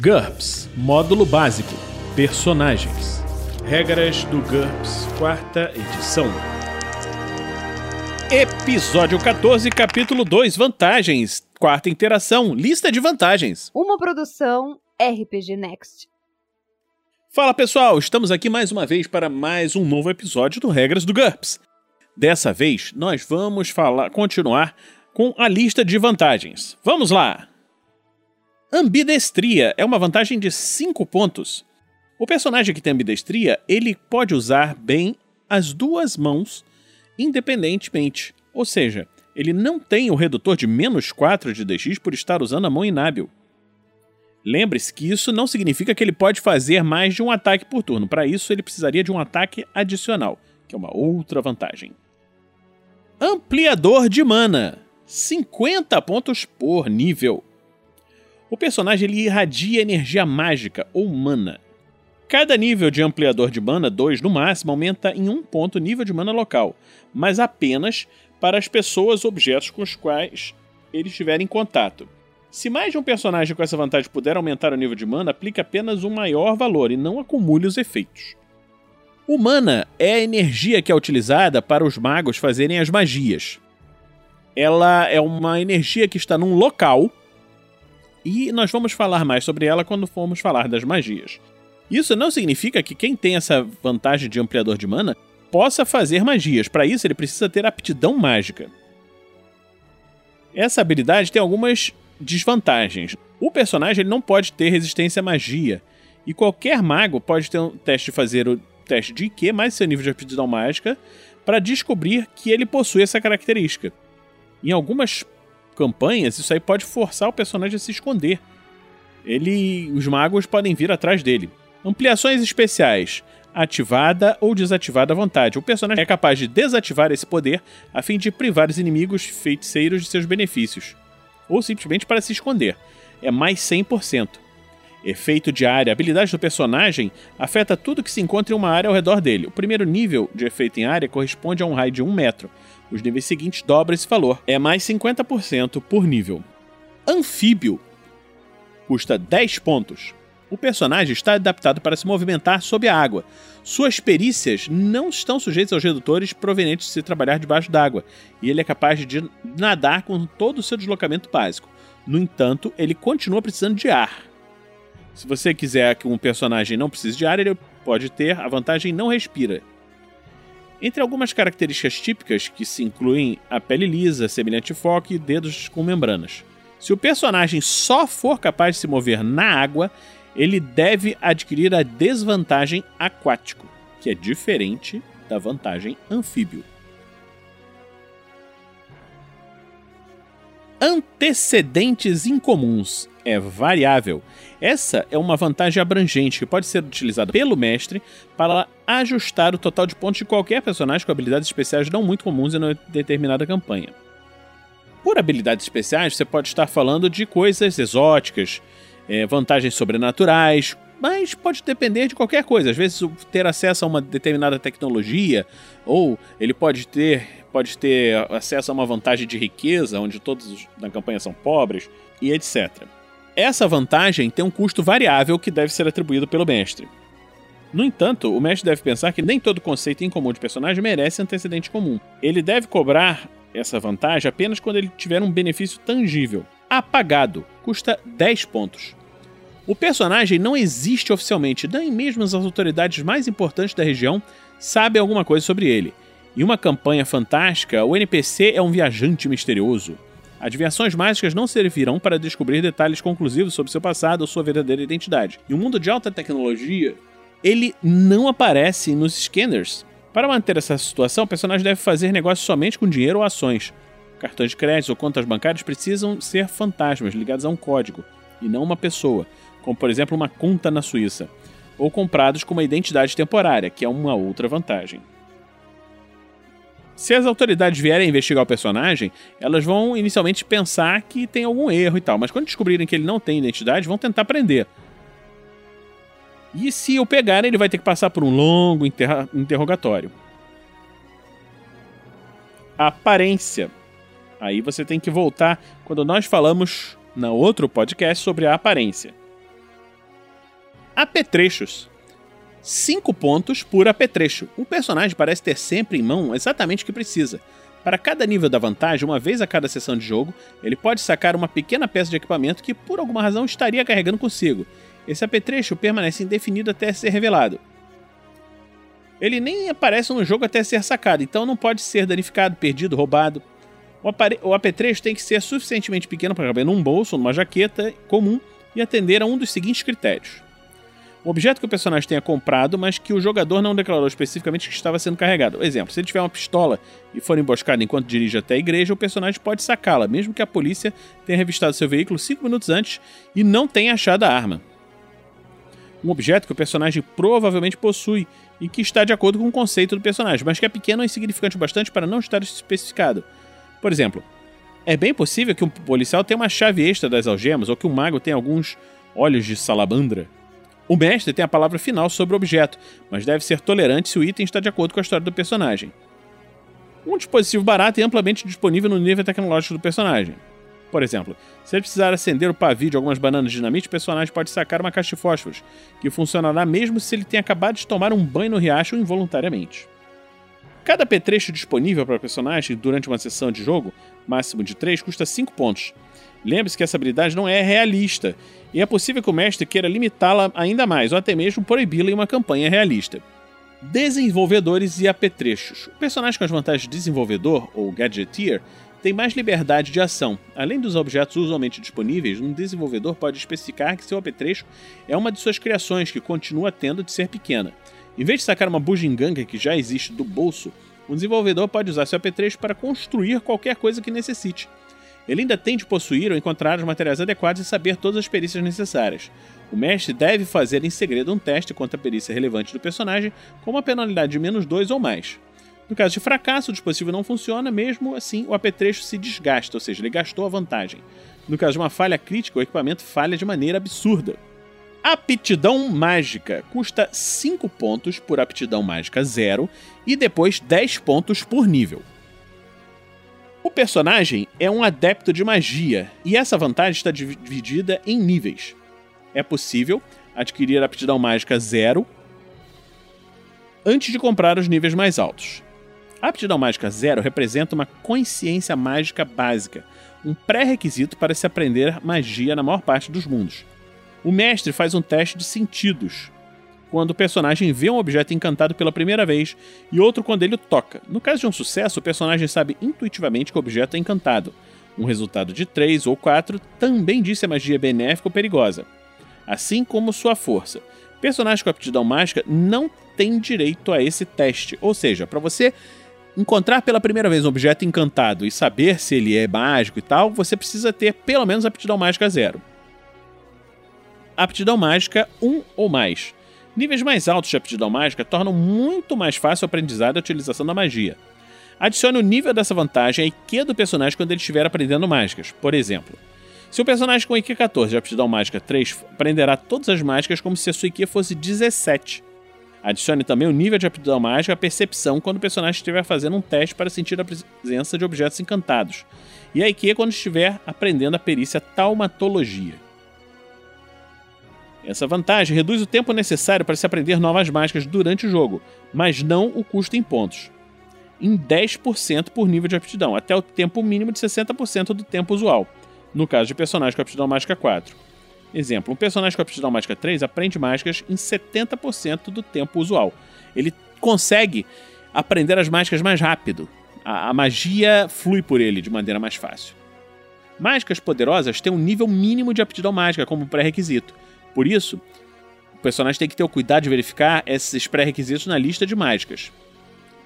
GURPS Módulo Básico Personagens Regras do GURPS, quarta edição. Episódio 14, capítulo 2 Vantagens. Quarta interação Lista de vantagens. Uma produção RPG Next. Fala pessoal, estamos aqui mais uma vez para mais um novo episódio do Regras do GURPS. Dessa vez, nós vamos falar, continuar com a lista de vantagens. Vamos lá! Ambidestria é uma vantagem de 5 pontos. O personagem que tem ambidestria, ele pode usar bem as duas mãos independentemente. Ou seja, ele não tem o redutor de menos 4 de DX por estar usando a mão inábil. Lembre-se que isso não significa que ele pode fazer mais de um ataque por turno. Para isso, ele precisaria de um ataque adicional, que é uma outra vantagem. Ampliador de mana. 50 pontos por nível. O personagem ele irradia energia mágica ou mana. Cada nível de ampliador de mana, 2 no máximo, aumenta em um ponto o nível de mana local, mas apenas para as pessoas ou objetos com os quais ele estiver em contato. Se mais de um personagem com essa vantagem puder aumentar o nível de mana, aplique apenas um maior valor e não acumule os efeitos. O mana é a energia que é utilizada para os magos fazerem as magias. Ela é uma energia que está num local e nós vamos falar mais sobre ela quando formos falar das magias. Isso não significa que quem tem essa vantagem de ampliador de mana possa fazer magias. Para isso, ele precisa ter aptidão mágica. Essa habilidade tem algumas desvantagens. O personagem ele não pode ter resistência à magia, e qualquer mago pode ter um teste de fazer o teste de IQ mais seu nível de aptidão mágica para descobrir que ele possui essa característica. Em algumas campanhas, isso aí pode forçar o personagem a se esconder. Ele, os magos podem vir atrás dele. Ampliações especiais. Ativada ou desativada à vontade. O personagem é capaz de desativar esse poder a fim de privar os inimigos feiticeiros de seus benefícios. Ou simplesmente para se esconder. É mais 100%. Efeito de área. A habilidade do personagem afeta tudo que se encontra em uma área ao redor dele. O primeiro nível de efeito em área corresponde a um raio de 1 metro. Os níveis seguintes dobram esse valor. É mais 50% por nível. Anfíbio. Custa 10 pontos. O personagem está adaptado para se movimentar sob a água. Suas perícias não estão sujeitas aos redutores provenientes de se trabalhar debaixo d'água, e ele é capaz de nadar com todo o seu deslocamento básico. No entanto, ele continua precisando de ar. Se você quiser que um personagem não precise de ar, ele pode ter a vantagem não respira. Entre algumas características típicas que se incluem a pele lisa, semelhante foco e dedos com membranas. Se o personagem só for capaz de se mover na água, ele deve adquirir a desvantagem aquático, que é diferente da vantagem anfíbio. Antecedentes incomuns é variável. Essa é uma vantagem abrangente que pode ser utilizada pelo mestre para ajustar o total de pontos de qualquer personagem com habilidades especiais não muito comuns em uma determinada campanha. Por habilidades especiais, você pode estar falando de coisas exóticas, é, vantagens sobrenaturais, mas pode depender de qualquer coisa. Às vezes, ter acesso a uma determinada tecnologia, ou ele pode ter, pode ter acesso a uma vantagem de riqueza, onde todos na campanha são pobres, e etc. Essa vantagem tem um custo variável que deve ser atribuído pelo mestre. No entanto, o mestre deve pensar que nem todo conceito incomum de personagem merece antecedente comum. Ele deve cobrar essa vantagem apenas quando ele tiver um benefício tangível. Apagado custa 10 pontos. O personagem não existe oficialmente, nem mesmo as autoridades mais importantes da região sabem alguma coisa sobre ele. Em uma campanha fantástica, o NPC é um viajante misterioso. Adivinhações mágicas não servirão para descobrir detalhes conclusivos sobre seu passado ou sua verdadeira identidade. Em um mundo de alta tecnologia, ele não aparece nos scanners. Para manter essa situação, o personagem deve fazer negócios somente com dinheiro ou ações. Cartões de crédito ou contas bancárias precisam ser fantasmas ligados a um código, e não uma pessoa, como por exemplo uma conta na Suíça, ou comprados com uma identidade temporária, que é uma outra vantagem. Se as autoridades vierem investigar o personagem, elas vão inicialmente pensar que tem algum erro e tal, mas quando descobrirem que ele não tem identidade, vão tentar prender. E se o pegarem, ele vai ter que passar por um longo interrogatório. Aparência. Aí você tem que voltar quando nós falamos na outro podcast sobre a aparência. Apetrechos. 5 pontos por apetrecho. O personagem parece ter sempre em mão exatamente o que precisa. Para cada nível da vantagem, uma vez a cada sessão de jogo, ele pode sacar uma pequena peça de equipamento que por alguma razão estaria carregando consigo. Esse apetrecho permanece indefinido até ser revelado. Ele nem aparece no jogo até ser sacado, então não pode ser danificado, perdido, roubado. O, o apetrecho tem que ser suficientemente pequeno para caber num bolso ou numa jaqueta comum e atender a um dos seguintes critérios. Um objeto que o personagem tenha comprado, mas que o jogador não declarou especificamente que estava sendo carregado. Exemplo, se ele tiver uma pistola e for emboscado enquanto dirige até a igreja, o personagem pode sacá-la, mesmo que a polícia tenha revistado seu veículo 5 minutos antes e não tenha achado a arma. Um objeto que o personagem provavelmente possui e que está de acordo com o conceito do personagem, mas que é pequeno ou insignificante bastante para não estar especificado. Por exemplo, é bem possível que um policial tenha uma chave extra das algemas ou que um mago tenha alguns olhos de salamandra. O mestre tem a palavra final sobre o objeto, mas deve ser tolerante se o item está de acordo com a história do personagem. Um dispositivo barato e amplamente disponível no nível tecnológico do personagem. Por exemplo, se ele precisar acender o pavio de algumas bananas de dinamite, o personagem pode sacar uma caixa de fósforos, que funcionará mesmo se ele tenha acabado de tomar um banho no riacho involuntariamente. Cada apetrecho disponível para o personagem durante uma sessão de jogo, máximo de 3, custa 5 pontos, Lembre-se que essa habilidade não é realista, e é possível que o mestre queira limitá-la ainda mais, ou até mesmo proibi-la em uma campanha realista. Desenvolvedores e apetrechos. O personagem com as vantagens de desenvolvedor, ou gadgeteer, tem mais liberdade de ação. Além dos objetos usualmente disponíveis, um desenvolvedor pode especificar que seu apetrecho é uma de suas criações que continua tendo de ser pequena. Em vez de sacar uma bugiganga que já existe do bolso, um desenvolvedor pode usar seu apetrecho para construir qualquer coisa que necessite. Ele ainda tem de possuir ou encontrar os materiais adequados e saber todas as perícias necessárias. O mestre deve fazer em segredo um teste contra a perícia relevante do personagem com uma penalidade de menos 2 ou mais. No caso de fracasso, o dispositivo não funciona, mesmo assim o apetrecho se desgasta, ou seja, ele gastou a vantagem. No caso de uma falha crítica, o equipamento falha de maneira absurda. Aptidão mágica custa 5 pontos por aptidão mágica 0 e depois 10 pontos por nível. O personagem é um adepto de magia, e essa vantagem está dividida em níveis. É possível adquirir a aptidão mágica zero antes de comprar os níveis mais altos. A aptidão mágica zero representa uma consciência mágica básica, um pré-requisito para se aprender magia na maior parte dos mundos. O mestre faz um teste de sentidos, quando o personagem vê um objeto encantado pela primeira vez e outro quando ele o toca. No caso de um sucesso, o personagem sabe intuitivamente que o objeto é encantado. Um resultado de 3 ou 4 também diz se a magia é benéfica ou perigosa, assim como sua força. Personagem com aptidão mágica não tem direito a esse teste, ou seja, para você encontrar pela primeira vez um objeto encantado e saber se ele é mágico e tal, você precisa ter pelo menos aptidão mágica zero. Aptidão mágica 1 ou mais. Níveis mais altos de aptidão mágica tornam muito mais fácil o aprendizado e a utilização da magia. Adicione o nível dessa vantagem à IQ do personagem quando ele estiver aprendendo mágicas. Por exemplo, se o personagem com IQ 14 de aptidão mágica 3 aprenderá todas as mágicas como se a sua IQ fosse 17. Adicione também o nível de aptidão mágica à percepção quando o personagem estiver fazendo um teste para sentir a presença de objetos encantados. E a IQ quando estiver aprendendo a perícia taumatologia. Essa vantagem reduz o tempo necessário para se aprender novas mágicas durante o jogo, mas não o custo em pontos. Em 10% por nível de aptidão, até o tempo mínimo de 60% do tempo usual, no caso de personagem com aptidão mágica 4. Exemplo, um personagem com aptidão mágica 3 aprende mágicas em 70% do tempo usual. Ele consegue aprender as mágicas mais rápido. A, a magia flui por ele de maneira mais fácil. Mágicas poderosas têm um nível mínimo de aptidão mágica como pré-requisito, por isso, o personagem tem que ter o cuidado de verificar esses pré-requisitos na lista de mágicas.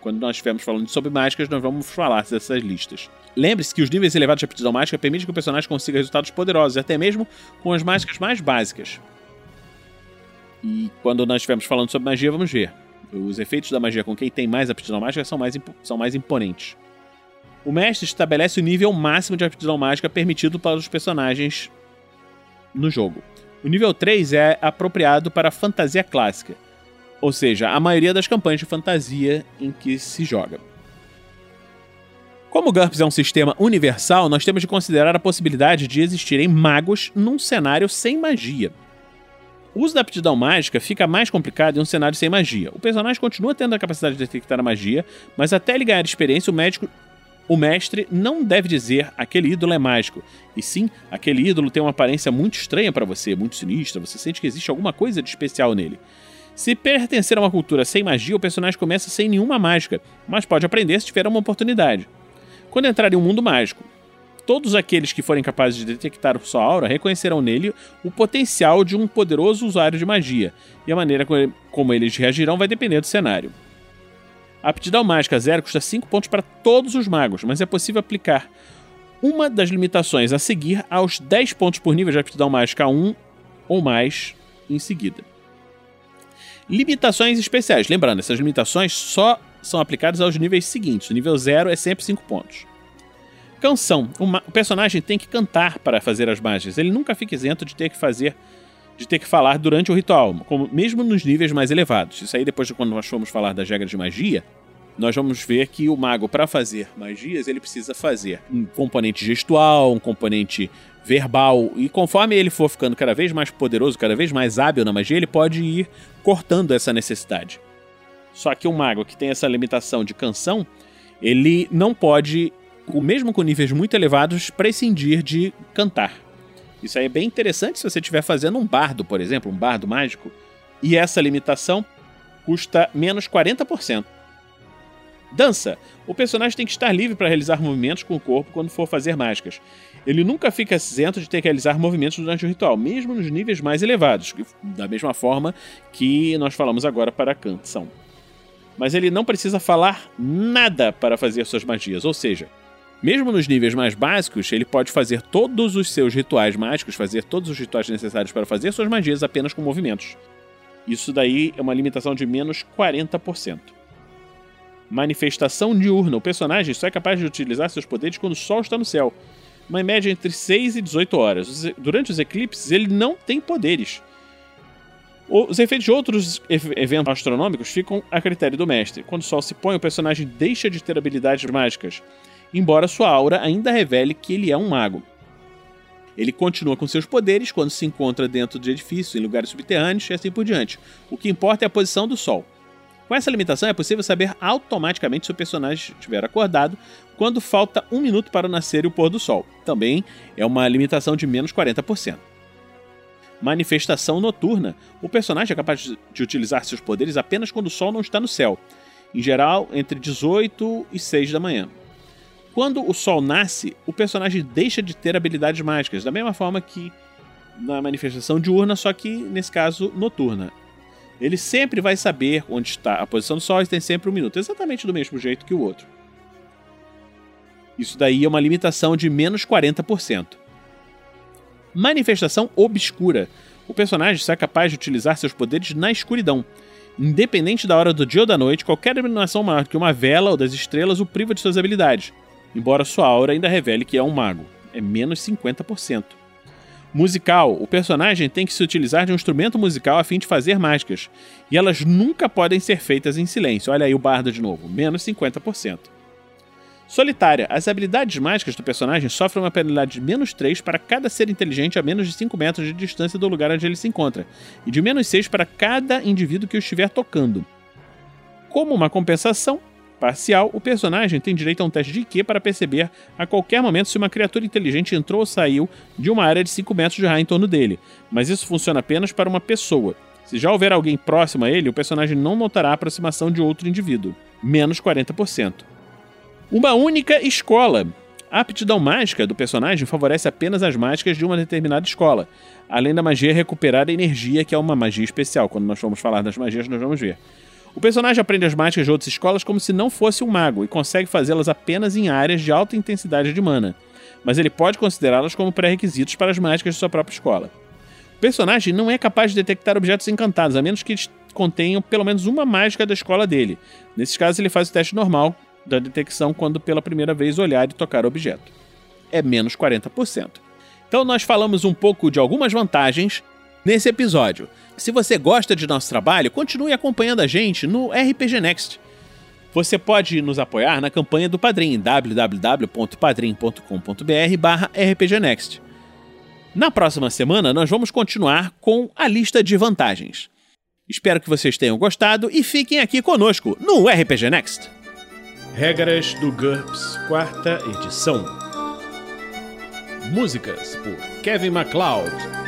Quando nós estivermos falando sobre mágicas, nós vamos falar dessas listas. Lembre-se que os níveis elevados de aptidão mágica permitem que o personagem consiga resultados poderosos, até mesmo com as mágicas mais básicas. E quando nós estivermos falando sobre magia, vamos ver. Os efeitos da magia com quem tem mais aptidão mágica são mais, são mais imponentes. O mestre estabelece o nível máximo de aptidão mágica permitido para os personagens no jogo. O nível 3 é apropriado para fantasia clássica, ou seja, a maioria das campanhas de fantasia em que se joga. Como o GURPS é um sistema universal, nós temos de considerar a possibilidade de existirem magos num cenário sem magia. O uso da aptidão mágica fica mais complicado em um cenário sem magia. O personagem continua tendo a capacidade de detectar a magia, mas até ele ganhar experiência, o médico o mestre não deve dizer aquele ídolo é mágico, e sim aquele ídolo tem uma aparência muito estranha para você, muito sinistra, você sente que existe alguma coisa de especial nele. Se pertencer a uma cultura sem magia, o personagem começa sem nenhuma mágica, mas pode aprender se tiver uma oportunidade. Quando entrar em um mundo mágico, todos aqueles que forem capazes de detectar sua aura reconhecerão nele o potencial de um poderoso usuário de magia, e a maneira como eles reagirão vai depender do cenário. A aptidão mágica zero custa 5 pontos para todos os magos, mas é possível aplicar uma das limitações a seguir aos 10 pontos por nível de aptidão mágica 1 ou mais em seguida. Limitações especiais. Lembrando, essas limitações só são aplicadas aos níveis seguintes. O nível 0 é sempre 5 pontos. Canção. O personagem tem que cantar para fazer as mágias. Ele nunca fica isento de ter que fazer de ter que falar durante o ritual, como, mesmo nos níveis mais elevados. Isso aí, depois de quando nós formos falar das regras de magia, nós vamos ver que o mago, para fazer magias, ele precisa fazer um componente gestual, um componente verbal, e conforme ele for ficando cada vez mais poderoso, cada vez mais hábil na magia, ele pode ir cortando essa necessidade. Só que o mago que tem essa limitação de canção, ele não pode, mesmo com níveis muito elevados, prescindir de cantar. Isso aí é bem interessante se você estiver fazendo um bardo, por exemplo, um bardo mágico, e essa limitação custa menos 40%. Dança. O personagem tem que estar livre para realizar movimentos com o corpo quando for fazer mágicas. Ele nunca fica isento de ter que realizar movimentos durante o ritual, mesmo nos níveis mais elevados, da mesma forma que nós falamos agora para a canção. Mas ele não precisa falar nada para fazer suas magias, ou seja, mesmo nos níveis mais básicos, ele pode fazer todos os seus rituais mágicos, fazer todos os rituais necessários para fazer suas magias apenas com movimentos. Isso daí é uma limitação de menos 40%. Manifestação diurna. O personagem só é capaz de utilizar seus poderes quando o sol está no céu. Uma média entre 6 e 18 horas. Durante os eclipses, ele não tem poderes. Os efeitos de outros eventos astronômicos ficam a critério do mestre. Quando o sol se põe, o personagem deixa de ter habilidades mágicas embora sua aura ainda revele que ele é um mago. Ele continua com seus poderes quando se encontra dentro de edifícios, em lugares subterrâneos e assim por diante. O que importa é a posição do Sol. Com essa limitação, é possível saber automaticamente se o personagem estiver acordado quando falta um minuto para o nascer e o pôr do sol. Também é uma limitação de menos 40%. Manifestação noturna. O personagem é capaz de utilizar seus poderes apenas quando o sol não está no céu, em geral entre 18 e 6 da manhã. Quando o Sol nasce, o personagem deixa de ter habilidades mágicas, da mesma forma que na manifestação diurna, só que nesse caso noturna. Ele sempre vai saber onde está a posição do Sol e tem sempre um minuto, exatamente do mesmo jeito que o outro. Isso daí é uma limitação de menos 40%. Manifestação obscura. O personagem será capaz de utilizar seus poderes na escuridão. Independente da hora do dia ou da noite, qualquer iluminação maior que uma vela ou das estrelas o priva de suas habilidades embora sua aura ainda revele que é um mago. É menos 50%. Musical: o personagem tem que se utilizar de um instrumento musical a fim de fazer mágicas, e elas nunca podem ser feitas em silêncio. Olha aí o bardo de novo, menos 50%. Solitária: as habilidades mágicas do personagem sofrem uma penalidade de menos 3 para cada ser inteligente a menos de 5 metros de distância do lugar onde ele se encontra, e de menos 6 para cada indivíduo que o estiver tocando. Como uma compensação, parcial, o personagem tem direito a um teste de IQ para perceber a qualquer momento se uma criatura inteligente entrou ou saiu de uma área de 5 metros de raio em torno dele, mas isso funciona apenas para uma pessoa. Se já houver alguém próximo a ele, o personagem não notará a aproximação de outro indivíduo, menos 40%. Uma única escola. A aptidão mágica do personagem favorece apenas as mágicas de uma determinada escola, além da magia recuperar a energia, que é uma magia especial. Quando nós formos falar das magias, nós vamos ver. O personagem aprende as mágicas de outras escolas como se não fosse um mago e consegue fazê-las apenas em áreas de alta intensidade de mana, mas ele pode considerá-las como pré-requisitos para as mágicas de sua própria escola. O personagem não é capaz de detectar objetos encantados, a menos que eles contenham pelo menos uma mágica da escola dele. Nesses casos, ele faz o teste normal da detecção quando pela primeira vez olhar e tocar objeto. É menos 40%. Então, nós falamos um pouco de algumas vantagens nesse episódio. Se você gosta de nosso trabalho, continue acompanhando a gente no RPG Next. Você pode nos apoiar na campanha do Padrim, www.padrim.com.br barra rpgnext. Na próxima semana, nós vamos continuar com a lista de vantagens. Espero que vocês tenham gostado e fiquem aqui conosco no RPG Next. Regras do GURPS, quarta edição. Músicas por Kevin MacLeod